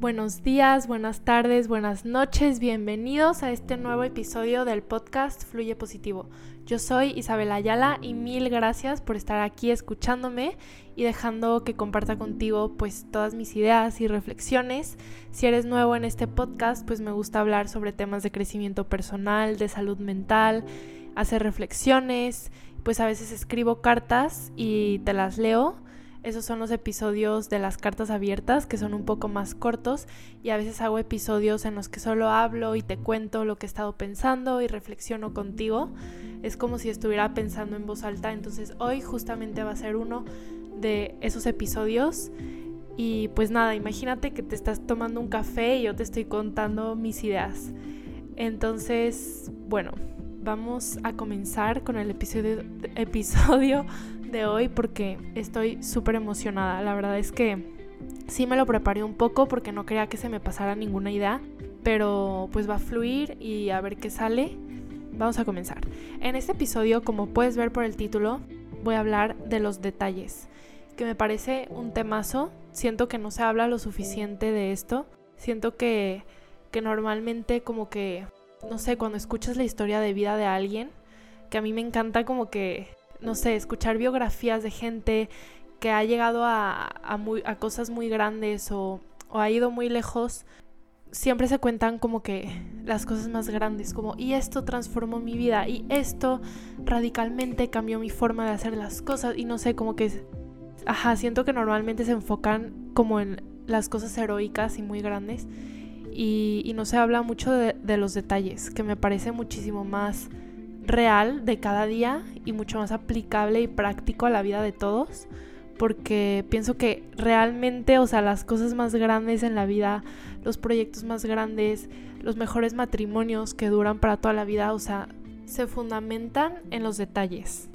Buenos días, buenas tardes, buenas noches, bienvenidos a este nuevo episodio del podcast Fluye Positivo. Yo soy Isabel Ayala y mil gracias por estar aquí escuchándome y dejando que comparta contigo pues todas mis ideas y reflexiones. Si eres nuevo en este podcast, pues me gusta hablar sobre temas de crecimiento personal, de salud mental, hacer reflexiones, pues a veces escribo cartas y te las leo esos son los episodios de las cartas abiertas, que son un poco más cortos, y a veces hago episodios en los que solo hablo y te cuento lo que he estado pensando y reflexiono contigo. Es como si estuviera pensando en voz alta, entonces hoy justamente va a ser uno de esos episodios. Y pues nada, imagínate que te estás tomando un café y yo te estoy contando mis ideas. Entonces, bueno, vamos a comenzar con el episodio, episodio de hoy porque estoy súper emocionada. La verdad es que sí me lo preparé un poco porque no quería que se me pasara ninguna idea, pero pues va a fluir y a ver qué sale. Vamos a comenzar. En este episodio, como puedes ver por el título, voy a hablar de los detalles, que me parece un temazo. Siento que no se habla lo suficiente de esto. Siento que, que normalmente como que, no sé, cuando escuchas la historia de vida de alguien, que a mí me encanta como que no sé, escuchar biografías de gente que ha llegado a, a, cosas muy grandes o, o, ha ido muy lejos, siempre se cuentan como que las cosas más grandes, como y esto transformó mi vida y esto radicalmente cambió mi forma de hacer las cosas y no sé, como que, ajá, siento que normalmente se enfocan como en las cosas heroicas y muy grandes y, y no se habla mucho de, de los detalles, que me parece muchísimo más real de cada día y mucho más aplicable y práctico a la vida de todos. Porque pienso que realmente, o sea, las cosas más grandes en la vida, los proyectos más grandes, los mejores matrimonios que duran para toda la vida, o sea, se fundamentan en los detalles.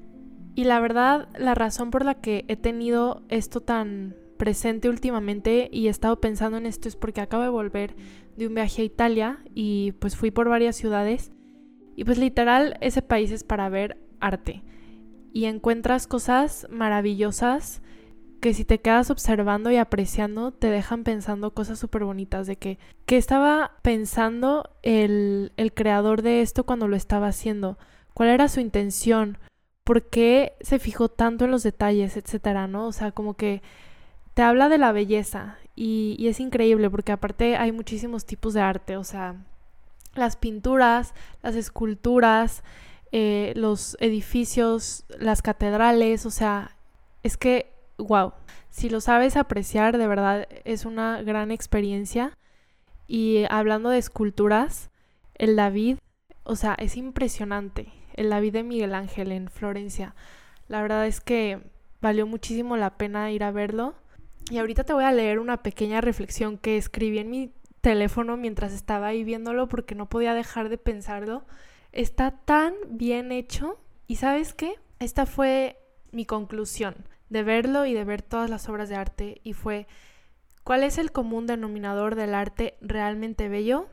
Y la verdad, la razón por la que he tenido esto tan presente últimamente y he estado pensando en esto es porque acabo de volver de un viaje a Italia y pues fui por varias ciudades y pues literal ese país es para ver arte. Y encuentras cosas maravillosas que si te quedas observando y apreciando te dejan pensando cosas súper bonitas de que, ¿qué estaba pensando el, el creador de esto cuando lo estaba haciendo? ¿Cuál era su intención? ¿Por qué se fijó tanto en los detalles, etcétera, no? O sea, como que te habla de la belleza y, y es increíble porque aparte hay muchísimos tipos de arte, o sea, las pinturas, las esculturas, eh, los edificios, las catedrales, o sea, es que, wow, si lo sabes apreciar, de verdad es una gran experiencia. Y hablando de esculturas, el David, o sea, es impresionante. El David de Miguel Ángel en Florencia. La verdad es que valió muchísimo la pena ir a verlo. Y ahorita te voy a leer una pequeña reflexión que escribí en mi teléfono mientras estaba ahí viéndolo porque no podía dejar de pensarlo. Está tan bien hecho y sabes qué? Esta fue mi conclusión de verlo y de ver todas las obras de arte y fue ¿cuál es el común denominador del arte realmente bello?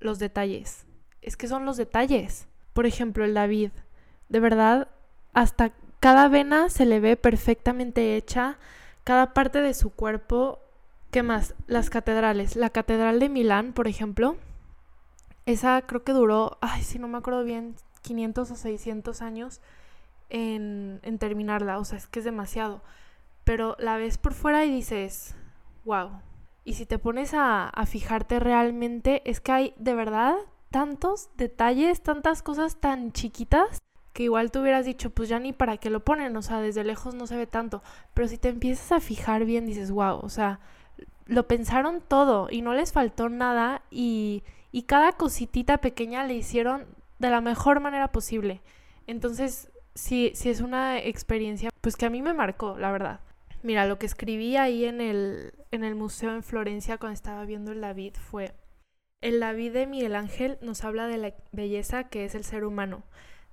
Los detalles. Es que son los detalles. Por ejemplo, el David. De verdad, hasta cada vena se le ve perfectamente hecha, cada parte de su cuerpo ¿Qué más? Las catedrales. La catedral de Milán, por ejemplo, esa creo que duró, ay, si no me acuerdo bien, 500 o 600 años en, en terminarla. O sea, es que es demasiado. Pero la ves por fuera y dices, wow. Y si te pones a, a fijarte realmente, es que hay de verdad tantos detalles, tantas cosas tan chiquitas que igual tú hubieras dicho, pues ya ni para qué lo ponen, o sea, desde lejos no se ve tanto, pero si te empiezas a fijar bien dices, wow, o sea, lo pensaron todo y no les faltó nada y, y cada cositita pequeña le hicieron de la mejor manera posible. Entonces, sí, sí es una experiencia pues que a mí me marcó, la verdad. Mira, lo que escribí ahí en el, en el museo en Florencia cuando estaba viendo el David fue, el David de Miguel Ángel nos habla de la belleza que es el ser humano,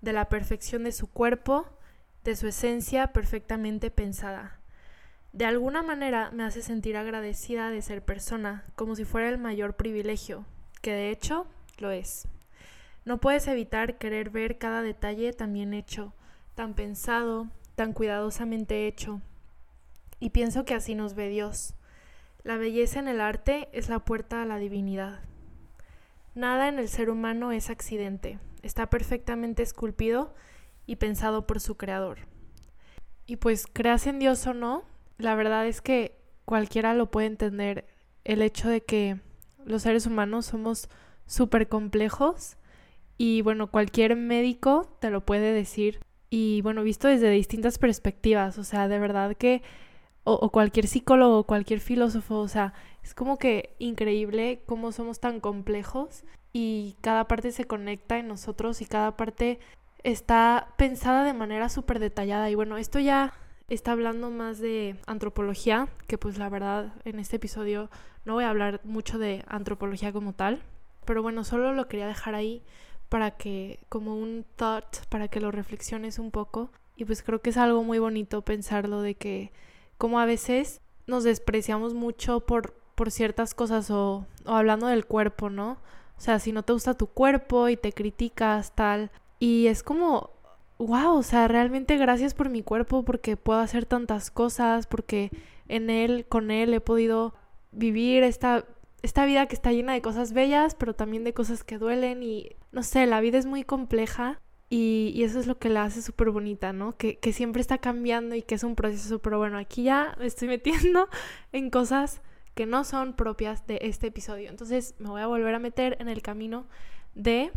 de la perfección de su cuerpo, de su esencia perfectamente pensada. De alguna manera me hace sentir agradecida de ser persona, como si fuera el mayor privilegio, que de hecho lo es. No puedes evitar querer ver cada detalle tan bien hecho, tan pensado, tan cuidadosamente hecho. Y pienso que así nos ve Dios. La belleza en el arte es la puerta a la divinidad. Nada en el ser humano es accidente, está perfectamente esculpido y pensado por su creador. Y pues creas en Dios o no, la verdad es que cualquiera lo puede entender el hecho de que los seres humanos somos súper complejos y bueno, cualquier médico te lo puede decir. Y bueno, visto desde distintas perspectivas, o sea, de verdad que, o, cualquier psicólogo, cualquier filósofo, o sea, es como que increíble cómo somos tan complejos y cada parte se conecta en nosotros y cada parte está pensada de manera súper detallada y bueno, esto ya está hablando más de antropología, que pues la verdad en este episodio no voy a hablar mucho de antropología como tal, pero bueno, solo lo quería dejar ahí para que, como un thought, para que lo reflexiones un poco. Y pues creo que es algo muy bonito pensarlo de que como a veces nos despreciamos mucho por, por ciertas cosas o, o hablando del cuerpo, ¿no? O sea, si no te gusta tu cuerpo y te criticas, tal. Y es como, wow, o sea, realmente gracias por mi cuerpo porque puedo hacer tantas cosas, porque en él, con él he podido vivir esta, esta vida que está llena de cosas bellas, pero también de cosas que duelen y no sé, la vida es muy compleja y, y eso es lo que la hace súper bonita, ¿no? Que, que siempre está cambiando y que es un proceso, pero bueno, aquí ya me estoy metiendo en cosas que no son propias de este episodio. Entonces me voy a volver a meter en el camino de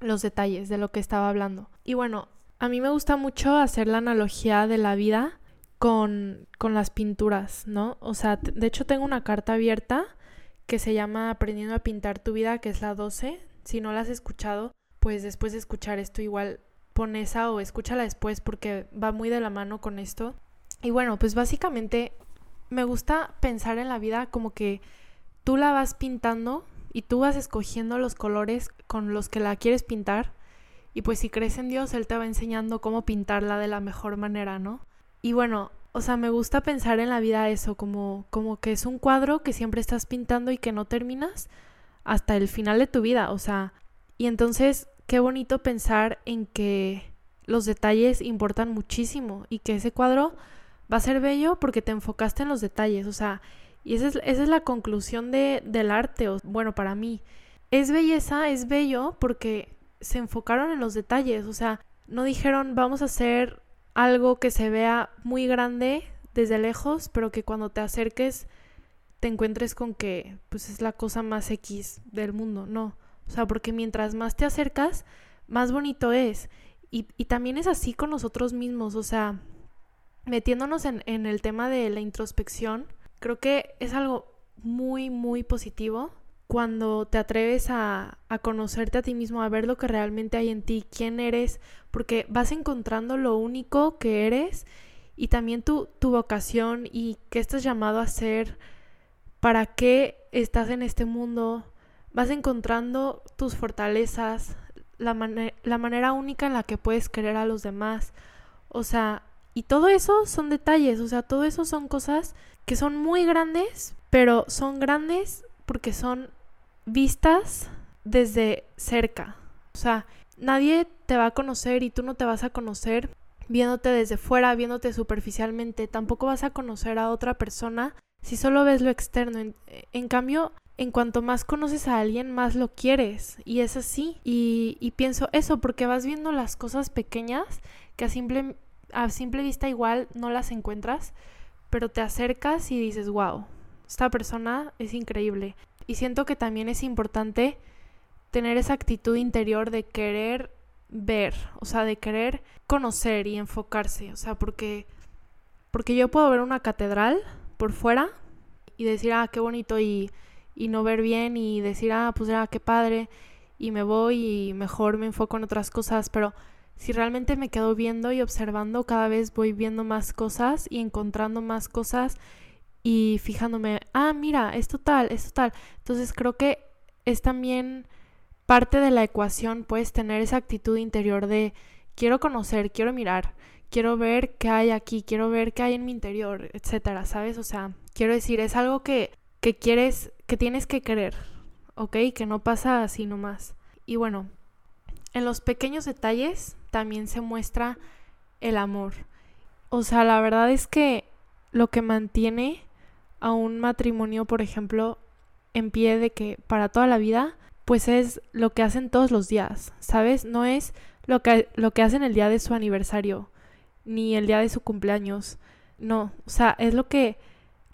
los detalles de lo que estaba hablando. Y bueno, a mí me gusta mucho hacer la analogía de la vida con, con las pinturas, ¿no? O sea, de hecho tengo una carta abierta que se llama Aprendiendo a pintar tu vida, que es la 12. Si no la has escuchado, pues después de escuchar esto igual pon esa o escúchala después porque va muy de la mano con esto. Y bueno, pues básicamente me gusta pensar en la vida como que tú la vas pintando y tú vas escogiendo los colores con los que la quieres pintar y pues si crees en Dios, Él te va enseñando cómo pintarla de la mejor manera, ¿no? Y bueno, o sea, me gusta pensar en la vida eso, como, como que es un cuadro que siempre estás pintando y que no terminas hasta el final de tu vida, o sea, y entonces qué bonito pensar en que los detalles importan muchísimo y que ese cuadro va a ser bello porque te enfocaste en los detalles, o sea, y esa es, esa es la conclusión de, del arte, o, bueno, para mí. Es belleza, es bello porque se enfocaron en los detalles, o sea, no dijeron vamos a hacer algo que se vea muy grande desde lejos, pero que cuando te acerques te encuentres con que pues es la cosa más X del mundo, no, o sea, porque mientras más te acercas, más bonito es. Y, y también es así con nosotros mismos, o sea, metiéndonos en, en el tema de la introspección, creo que es algo muy, muy positivo cuando te atreves a, a, conocerte a ti mismo, a ver lo que realmente hay en ti, quién eres, porque vas encontrando lo único que eres y también tu, tu vocación y qué estás llamado a ser, para qué estás en este mundo, vas encontrando tus fortalezas, la, la manera única en la que puedes querer a los demás, o sea, y todo eso son detalles, o sea, todo eso son cosas que son muy grandes, pero son grandes porque son vistas desde cerca. O sea, nadie te va a conocer y tú no te vas a conocer viéndote desde fuera, viéndote superficialmente. Tampoco vas a conocer a otra persona si solo ves lo externo. En, cambio, en cuanto más conoces a alguien, más lo quieres. Y es así. Y, y pienso eso, porque vas viendo las cosas pequeñas que a simple, a simple vista igual no las encuentras, pero te acercas y dices, wow, esta persona es increíble. Y siento que también es importante tener esa actitud interior de querer ver, o sea, de querer conocer y enfocarse, o sea, porque porque yo puedo ver una catedral por fuera y decir, ah, qué bonito y, y no ver bien y decir, ah, pues ah, qué padre y me voy y mejor me enfoco en otras cosas, pero si realmente me quedo viendo y observando, cada vez voy viendo más cosas y encontrando más cosas y fijándome, ah, mira, esto tal, esto tal. Entonces creo que es también parte de la ecuación, puedes tener esa actitud interior de quiero conocer, quiero mirar, quiero ver qué hay aquí, quiero ver qué hay en mi interior, etcétera, ¿sabes? O sea, quiero decir, es algo que, que quieres, que tienes que querer, ¿ok? Que no pasa así nomás. Y bueno, en los pequeños detalles también se muestra el amor. O sea, la verdad es que lo que mantiene a un matrimonio, por ejemplo, en pie de que para toda la vida, pues es lo que hacen todos los días, ¿sabes? No es lo que, lo que hacen el día de su aniversario, ni el día de su cumpleaños. No, o sea, es lo que,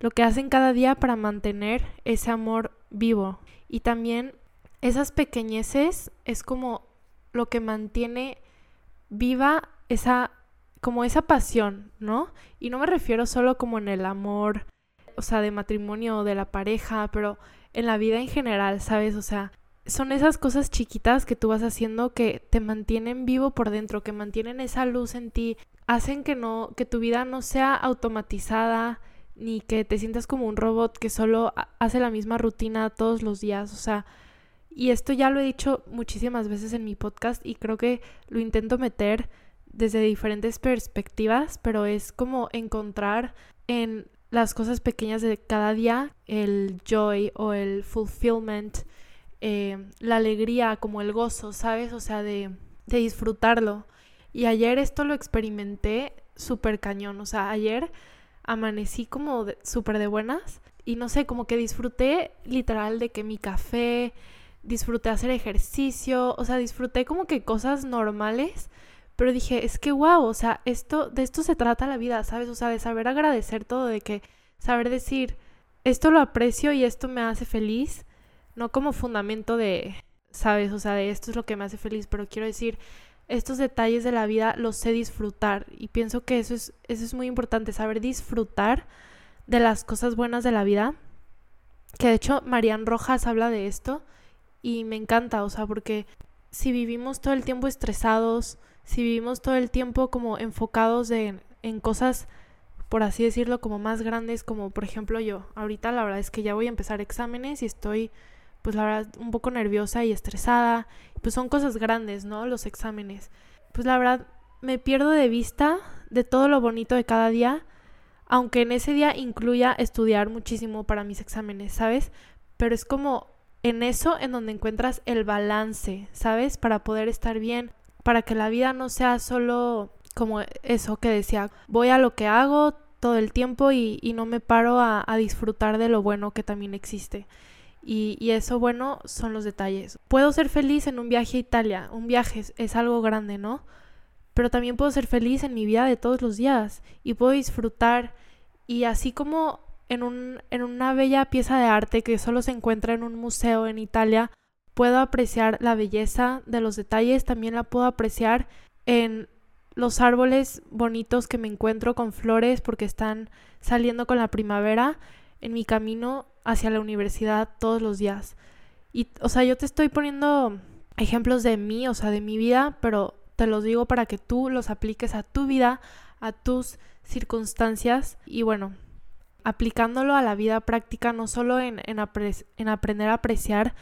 lo que hacen cada día para mantener ese amor vivo. Y también esas pequeñeces es como lo que mantiene viva esa como esa pasión, ¿no? Y no me refiero solo como en el amor, o sea, de matrimonio o de la pareja, pero en la vida en general, ¿sabes? O sea, son esas cosas chiquitas que tú vas haciendo que te mantienen vivo por dentro, que mantienen esa luz en ti, hacen que no que tu vida no sea automatizada ni que te sientas como un robot que solo hace la misma rutina todos los días, o sea, y esto ya lo he dicho muchísimas veces en mi podcast y creo que lo intento meter desde diferentes perspectivas, pero es como encontrar en las cosas pequeñas de cada día el joy o el fulfillment, eh, la alegría, como el gozo, ¿sabes? O sea, de, de disfrutarlo. Y ayer esto lo experimenté súper cañón, o sea, ayer amanecí como súper de buenas y no sé, como que disfruté literal de que mi café, disfruté hacer ejercicio, o sea, disfruté como que cosas normales, pero dije, es que wow, o sea, esto, de esto se trata la vida, ¿sabes? O sea, de saber agradecer todo, de que saber decir, esto lo aprecio y esto me hace feliz, no como fundamento de, ¿sabes? O sea, de esto es lo que me hace feliz, pero quiero decir, estos detalles de la vida los sé disfrutar y pienso que eso es, eso es muy importante, saber disfrutar de las cosas buenas de la vida, que de hecho Marian Rojas habla de esto, y me encanta, o sea, porque si vivimos todo el tiempo estresados, si vivimos todo el tiempo como enfocados en, en cosas, por así decirlo, como más grandes, como por ejemplo yo, ahorita la verdad es que ya voy a empezar exámenes y estoy, pues la verdad, un poco nerviosa y estresada, pues son cosas grandes, ¿no? Los exámenes. Pues la verdad, me pierdo de vista de todo lo bonito de cada día, aunque en ese día incluya estudiar muchísimo para mis exámenes, ¿sabes? Pero es como en eso en donde encuentras el balance, ¿sabes? Para poder estar bien, para que la vida no sea solo como eso que decía, voy a lo que hago todo el tiempo y, no me paro a, disfrutar de lo bueno que también existe. Y, eso bueno son los detalles. Puedo ser feliz en un viaje a Italia, un viaje es, es algo grande, ¿no? Pero también puedo ser feliz en mi vida de todos los días y puedo disfrutar y así como en, un, en una bella pieza de arte que solo se encuentra en un museo en Italia, puedo apreciar la belleza de los detalles, también la puedo apreciar en los árboles bonitos que me encuentro con flores porque están saliendo con la primavera en mi camino hacia la universidad todos los días. Y, o sea, yo te estoy poniendo ejemplos de mí, o sea, de mi vida, pero te los digo para que tú los apliques a tu vida, a tus circunstancias. Y bueno, aplicándolo a la vida práctica, no solo en, en, aprender a apreciar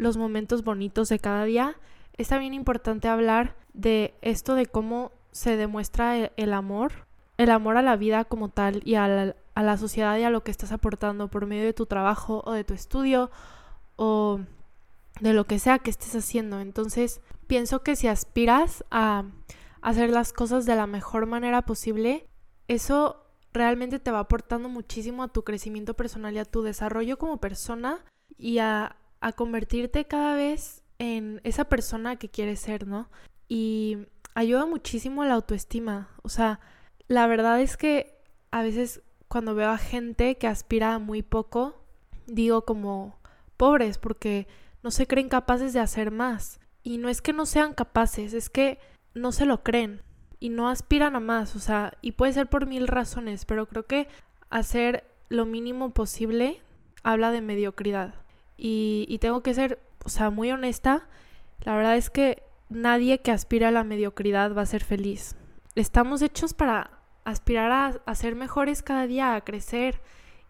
los momentos bonitos de cada día, es también importante hablar de esto de cómo se demuestra el, el amor, el amor a la vida como tal y a la, a la sociedad y a lo que estás aportando por medio de tu trabajo o de tu estudio o de lo que sea que estés haciendo. Entonces, pienso que si aspiras a hacer las cosas de la mejor manera posible, eso realmente te va aportando muchísimo a tu crecimiento personal y a tu desarrollo como persona y a, a convertirte cada vez en esa persona que quieres ser, ¿no? Y ayuda muchísimo a la autoestima. O sea, la verdad es que a veces cuando veo a gente que aspira a muy poco, digo como pobres porque no se creen capaces de hacer más. Y no es que no sean capaces, es que no se lo creen y no aspiran a más, o sea, y puede ser por mil razones, pero creo que hacer lo mínimo posible habla de mediocridad. Y, tengo que ser, o sea, muy honesta, la verdad es que nadie que aspira a la mediocridad va a ser feliz. Estamos hechos para aspirar a, a ser mejores cada día, a crecer,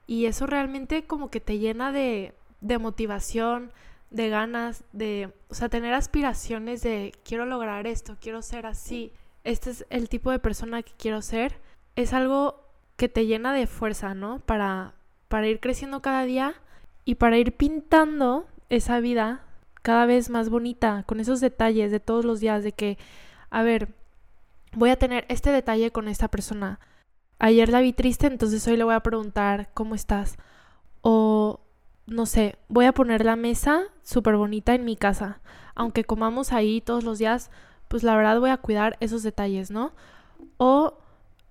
y eso realmente como que te llena de, de motivación, de ganas, de, o sea, tener aspiraciones de quiero lograr esto, quiero ser así este es el tipo de persona que quiero ser, es algo que te llena de fuerza, ¿no? Para, para ir creciendo cada día y para ir pintando esa vida cada vez más bonita, con esos detalles de todos los días, de que, a ver, voy a tener este detalle con esta persona. ayer la vi triste, entonces hoy le voy a preguntar cómo estás. O, no sé, voy a poner la mesa súper bonita en mi casa. Aunque comamos ahí todos los días, pues la verdad voy a cuidar esos detalles, ¿no? O,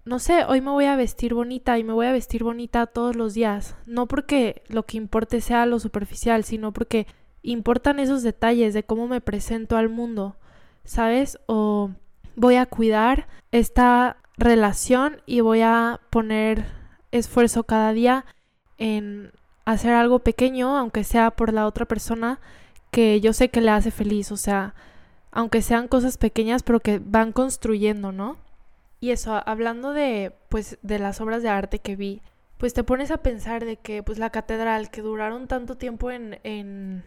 no sé, hoy me voy a vestir bonita y me voy a vestir bonita todos los días. No porque lo que importe sea lo superficial, sino porque importan esos detalles de cómo me presento al mundo, ¿sabes? O voy a cuidar esta relación y voy a poner esfuerzo cada día en hacer algo pequeño, aunque sea por la otra persona, que yo sé que le hace feliz, o sea, aunque sean cosas pequeñas, pero que van construyendo, ¿no? Y eso, hablando de, pues, de las obras de arte que vi, pues te pones a pensar de que, pues, la catedral, que duraron tanto tiempo en, en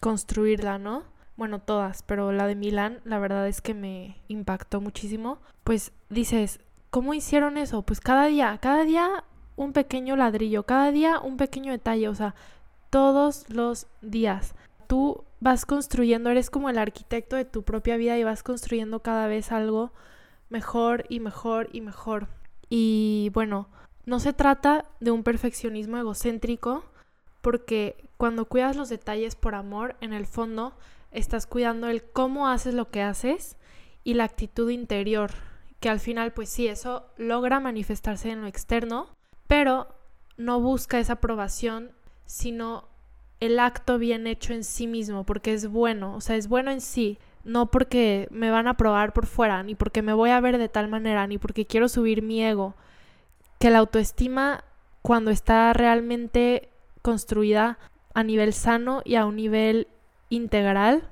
construirla, ¿no? Bueno, todas, pero la de Milán, la verdad es que me impactó muchísimo. Pues dices, ¿cómo hicieron eso? Pues cada día, cada día un pequeño ladrillo, cada día un pequeño detalle, o sea, todos los días. Tú vas construyendo, eres como el arquitecto de tu propia vida y vas construyendo cada vez algo mejor y mejor y mejor. Y bueno, no se trata de un perfeccionismo egocéntrico, porque cuando cuidas los detalles por amor, en el fondo estás cuidando el cómo haces lo que haces y la actitud interior, que al final pues sí, eso logra manifestarse en lo externo, pero no busca esa aprobación, sino el acto bien hecho en sí mismo, porque es bueno, o sea, es bueno en sí, no porque me van a probar por fuera, ni porque me voy a ver de tal manera, ni porque quiero subir mi ego, que la autoestima cuando está realmente construida a nivel sano y a un nivel integral,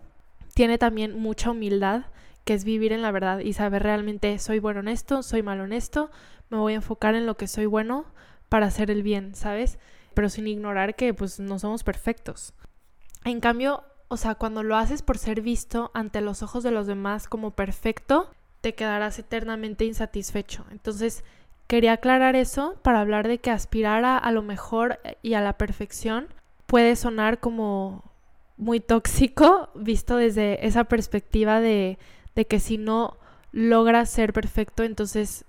tiene también mucha humildad, que es vivir en la verdad y saber realmente soy bueno en esto, soy malo en esto, me voy a enfocar en lo que soy bueno para hacer el bien, ¿sabes? Pero sin ignorar que pues no somos perfectos. En cambio, o sea, cuando lo haces por ser visto ante los ojos de los demás como perfecto, te quedarás eternamente insatisfecho. Entonces, quería aclarar eso para hablar de que aspirar a, lo mejor y a la perfección puede sonar como muy tóxico visto desde esa perspectiva de, de que si no logras ser perfecto, entonces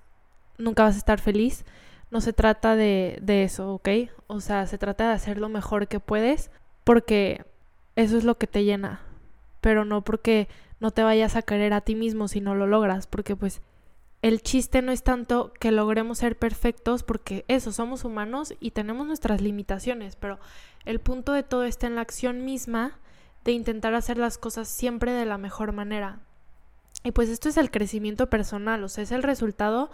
nunca vas a estar feliz no se trata de, de eso, ¿ok? O sea, se trata de hacer lo mejor que puedes porque eso es lo que te llena, pero no porque no te vayas a querer a ti mismo si no lo logras, porque pues el chiste no es tanto que logremos ser perfectos, porque eso, somos humanos y tenemos nuestras limitaciones, pero el punto de todo está en la acción misma de intentar hacer las cosas siempre de la mejor manera. Y pues esto es el crecimiento personal, o sea, es el resultado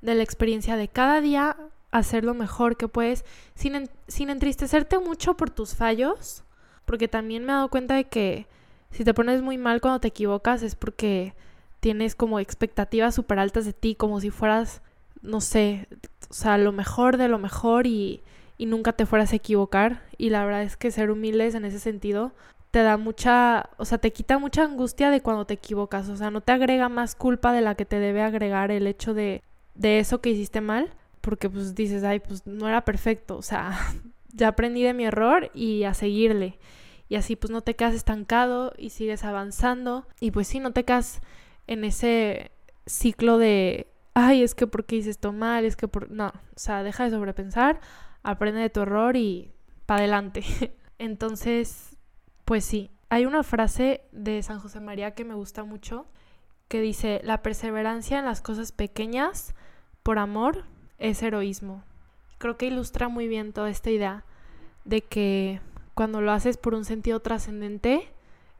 de la experiencia de cada día hacer lo mejor que puedes sin, sin entristecerte mucho por tus fallos, porque también me he dado cuenta de que si te pones muy mal cuando te equivocas es porque tienes como expectativas súper altas de ti, como si fueras, no sé, o sea, lo mejor de lo mejor y, y nunca te fueras a equivocar. Y la verdad es que ser humildes en ese sentido te da mucha, o sea, te quita mucha angustia de cuando te equivocas, o sea, no te agrega más culpa de la que te debe agregar el hecho de de eso que hiciste mal, porque pues dices, ay, pues no era perfecto, o sea, ya aprendí de mi error y a seguirle. Y así pues no te quedas estancado y sigues avanzando. Y pues sí, no te quedas en ese ciclo de, ay, es que porque hice esto mal, es que por... No, o sea, deja de sobrepensar, aprende de tu error y para adelante. Entonces, pues sí, hay una frase de San José María que me gusta mucho, que dice, la perseverancia en las cosas pequeñas por amor es heroísmo. Creo que ilustra muy bien toda esta idea de que cuando lo haces por un sentido trascendente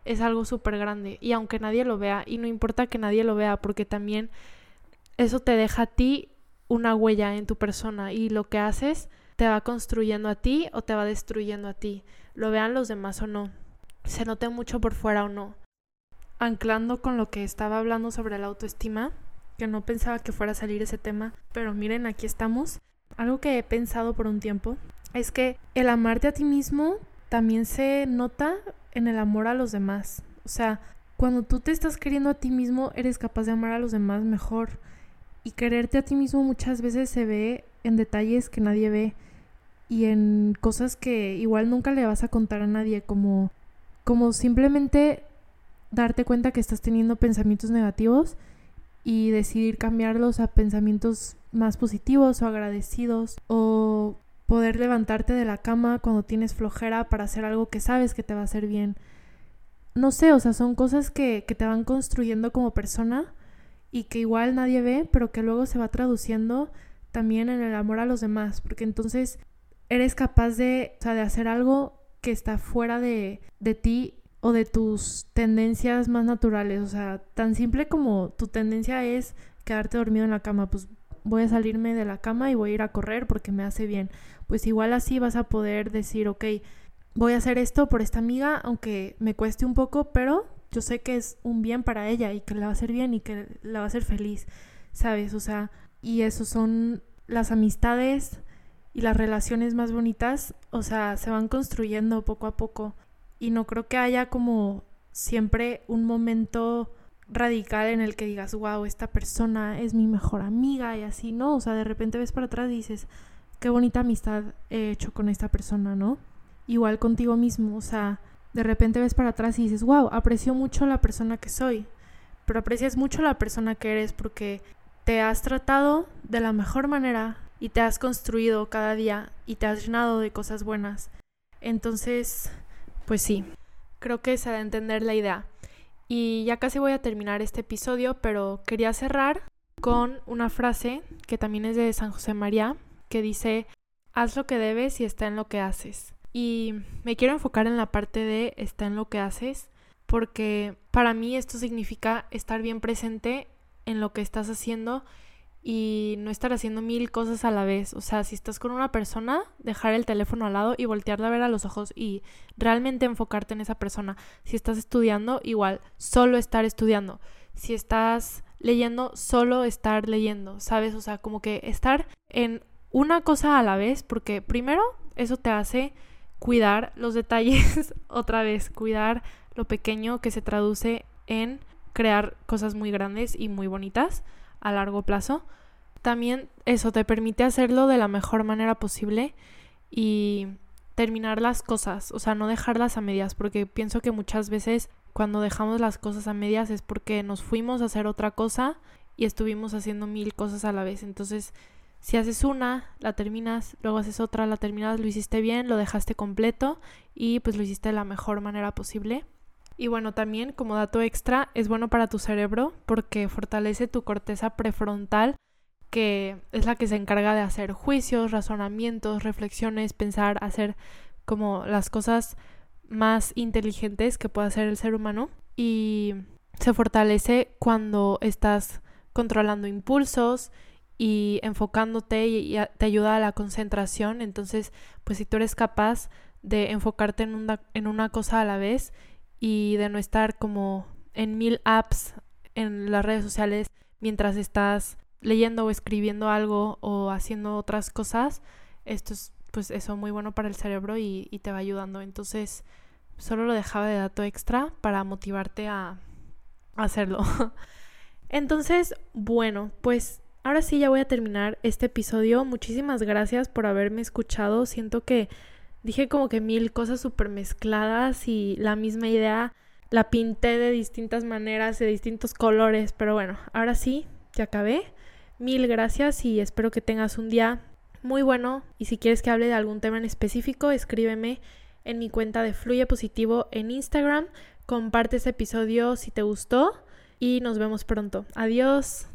es algo súper grande y aunque nadie lo vea y no importa que nadie lo vea porque también eso te deja a ti una huella en tu persona y lo que haces te va construyendo a ti o te va destruyendo a ti, lo vean los demás o no, se note mucho por fuera o no. Anclando con lo que estaba hablando sobre la autoestima, que no pensaba que fuera a salir ese tema, pero miren, aquí estamos. Algo que he pensado por un tiempo es que el amarte a ti mismo también se nota en el amor a los demás. O sea, cuando tú te estás queriendo a ti mismo, eres capaz de amar a los demás mejor. Y quererte a ti mismo muchas veces se ve en detalles que nadie ve y en cosas que igual nunca le vas a contar a nadie, como, como simplemente darte cuenta que estás teniendo pensamientos negativos y decidir cambiarlos a pensamientos más positivos o agradecidos o poder levantarte de la cama cuando tienes flojera para hacer algo que sabes que te va a hacer bien. No sé, o sea, son cosas que, que te van construyendo como persona y que igual nadie ve, pero que luego se va traduciendo también en el amor a los demás, porque entonces eres capaz de, o sea, de hacer algo que está fuera de, de ti o de tus tendencias más naturales. O sea, tan simple como tu tendencia es quedarte dormido en la cama, pues voy a salirme de la cama y voy a ir a correr porque me hace bien. Pues igual así vas a poder decir, ok, voy a hacer esto por esta amiga, aunque me cueste un poco, pero yo sé que es un bien para ella y que le va a hacer bien y que la va a hacer feliz, ¿sabes? O sea, y eso son las amistades y las relaciones más bonitas, o sea, se van construyendo poco a poco y no creo que haya como siempre un momento radical en el que digas, wow, esta persona es mi mejor amiga y así, ¿no? O sea, de repente ves para atrás y dices, qué bonita amistad he hecho con esta persona, ¿no? Igual contigo mismo, o sea, de repente ves para atrás y dices, wow, aprecio mucho la persona que soy, pero aprecias mucho la persona que eres porque te has tratado de la mejor manera y te has construido cada día y te has llenado de cosas buenas. Entonces, pues sí, creo que se da a entender la idea. Y ya casi voy a terminar este episodio, pero quería cerrar con una frase que también es de San José María, que dice, haz lo que debes y está en lo que haces. Y me quiero enfocar en la parte de está en lo que haces, porque para mí esto significa estar bien presente en lo que estás haciendo y no estar haciendo mil cosas a la vez. O sea, si estás con una persona, dejar el teléfono al lado y voltearla a ver a los ojos y realmente enfocarte en esa persona. Si estás estudiando, igual, solo estar estudiando. Si estás leyendo, solo estar leyendo, ¿sabes? O sea, como que estar en una cosa a la vez, porque primero eso te hace cuidar los detalles otra vez, cuidar lo pequeño que se traduce en crear cosas muy grandes y muy bonitas a largo plazo. También eso te permite hacerlo de la mejor manera posible y terminar las cosas, o sea, no dejarlas a medias, porque pienso que muchas veces cuando dejamos las cosas a medias es porque nos fuimos a hacer otra cosa y estuvimos haciendo mil cosas a la vez. Entonces, si haces una, la terminas, luego haces otra, la terminas, lo hiciste bien, lo dejaste completo y pues lo hiciste de la mejor manera posible. Y bueno, también como dato extra, es bueno para tu cerebro porque fortalece tu corteza prefrontal, que es la que se encarga de hacer juicios, razonamientos, reflexiones, pensar, hacer como las cosas más inteligentes que puede hacer el ser humano. Y se fortalece cuando estás controlando impulsos y enfocándote y, te ayuda a la concentración. Entonces, pues si tú eres capaz de enfocarte en una, en una cosa a la vez y de no estar como en mil apps en las redes sociales mientras estás leyendo o escribiendo algo o haciendo otras cosas, esto es pues eso muy bueno para el cerebro y, te va ayudando. Entonces, solo lo dejaba de dato extra para motivarte a hacerlo. Entonces, bueno, pues ahora sí ya voy a terminar este episodio. Muchísimas gracias por haberme escuchado. Siento que dije como que mil cosas súper mezcladas y la misma idea la pinté de distintas maneras, de distintos colores, pero bueno, ahora sí, ya acabé. Mil gracias y espero que tengas un día muy bueno y si quieres que hable de algún tema en específico, escríbeme en mi cuenta de Fluye Positivo en Instagram. Comparte este episodio si te gustó y nos vemos pronto. Adiós.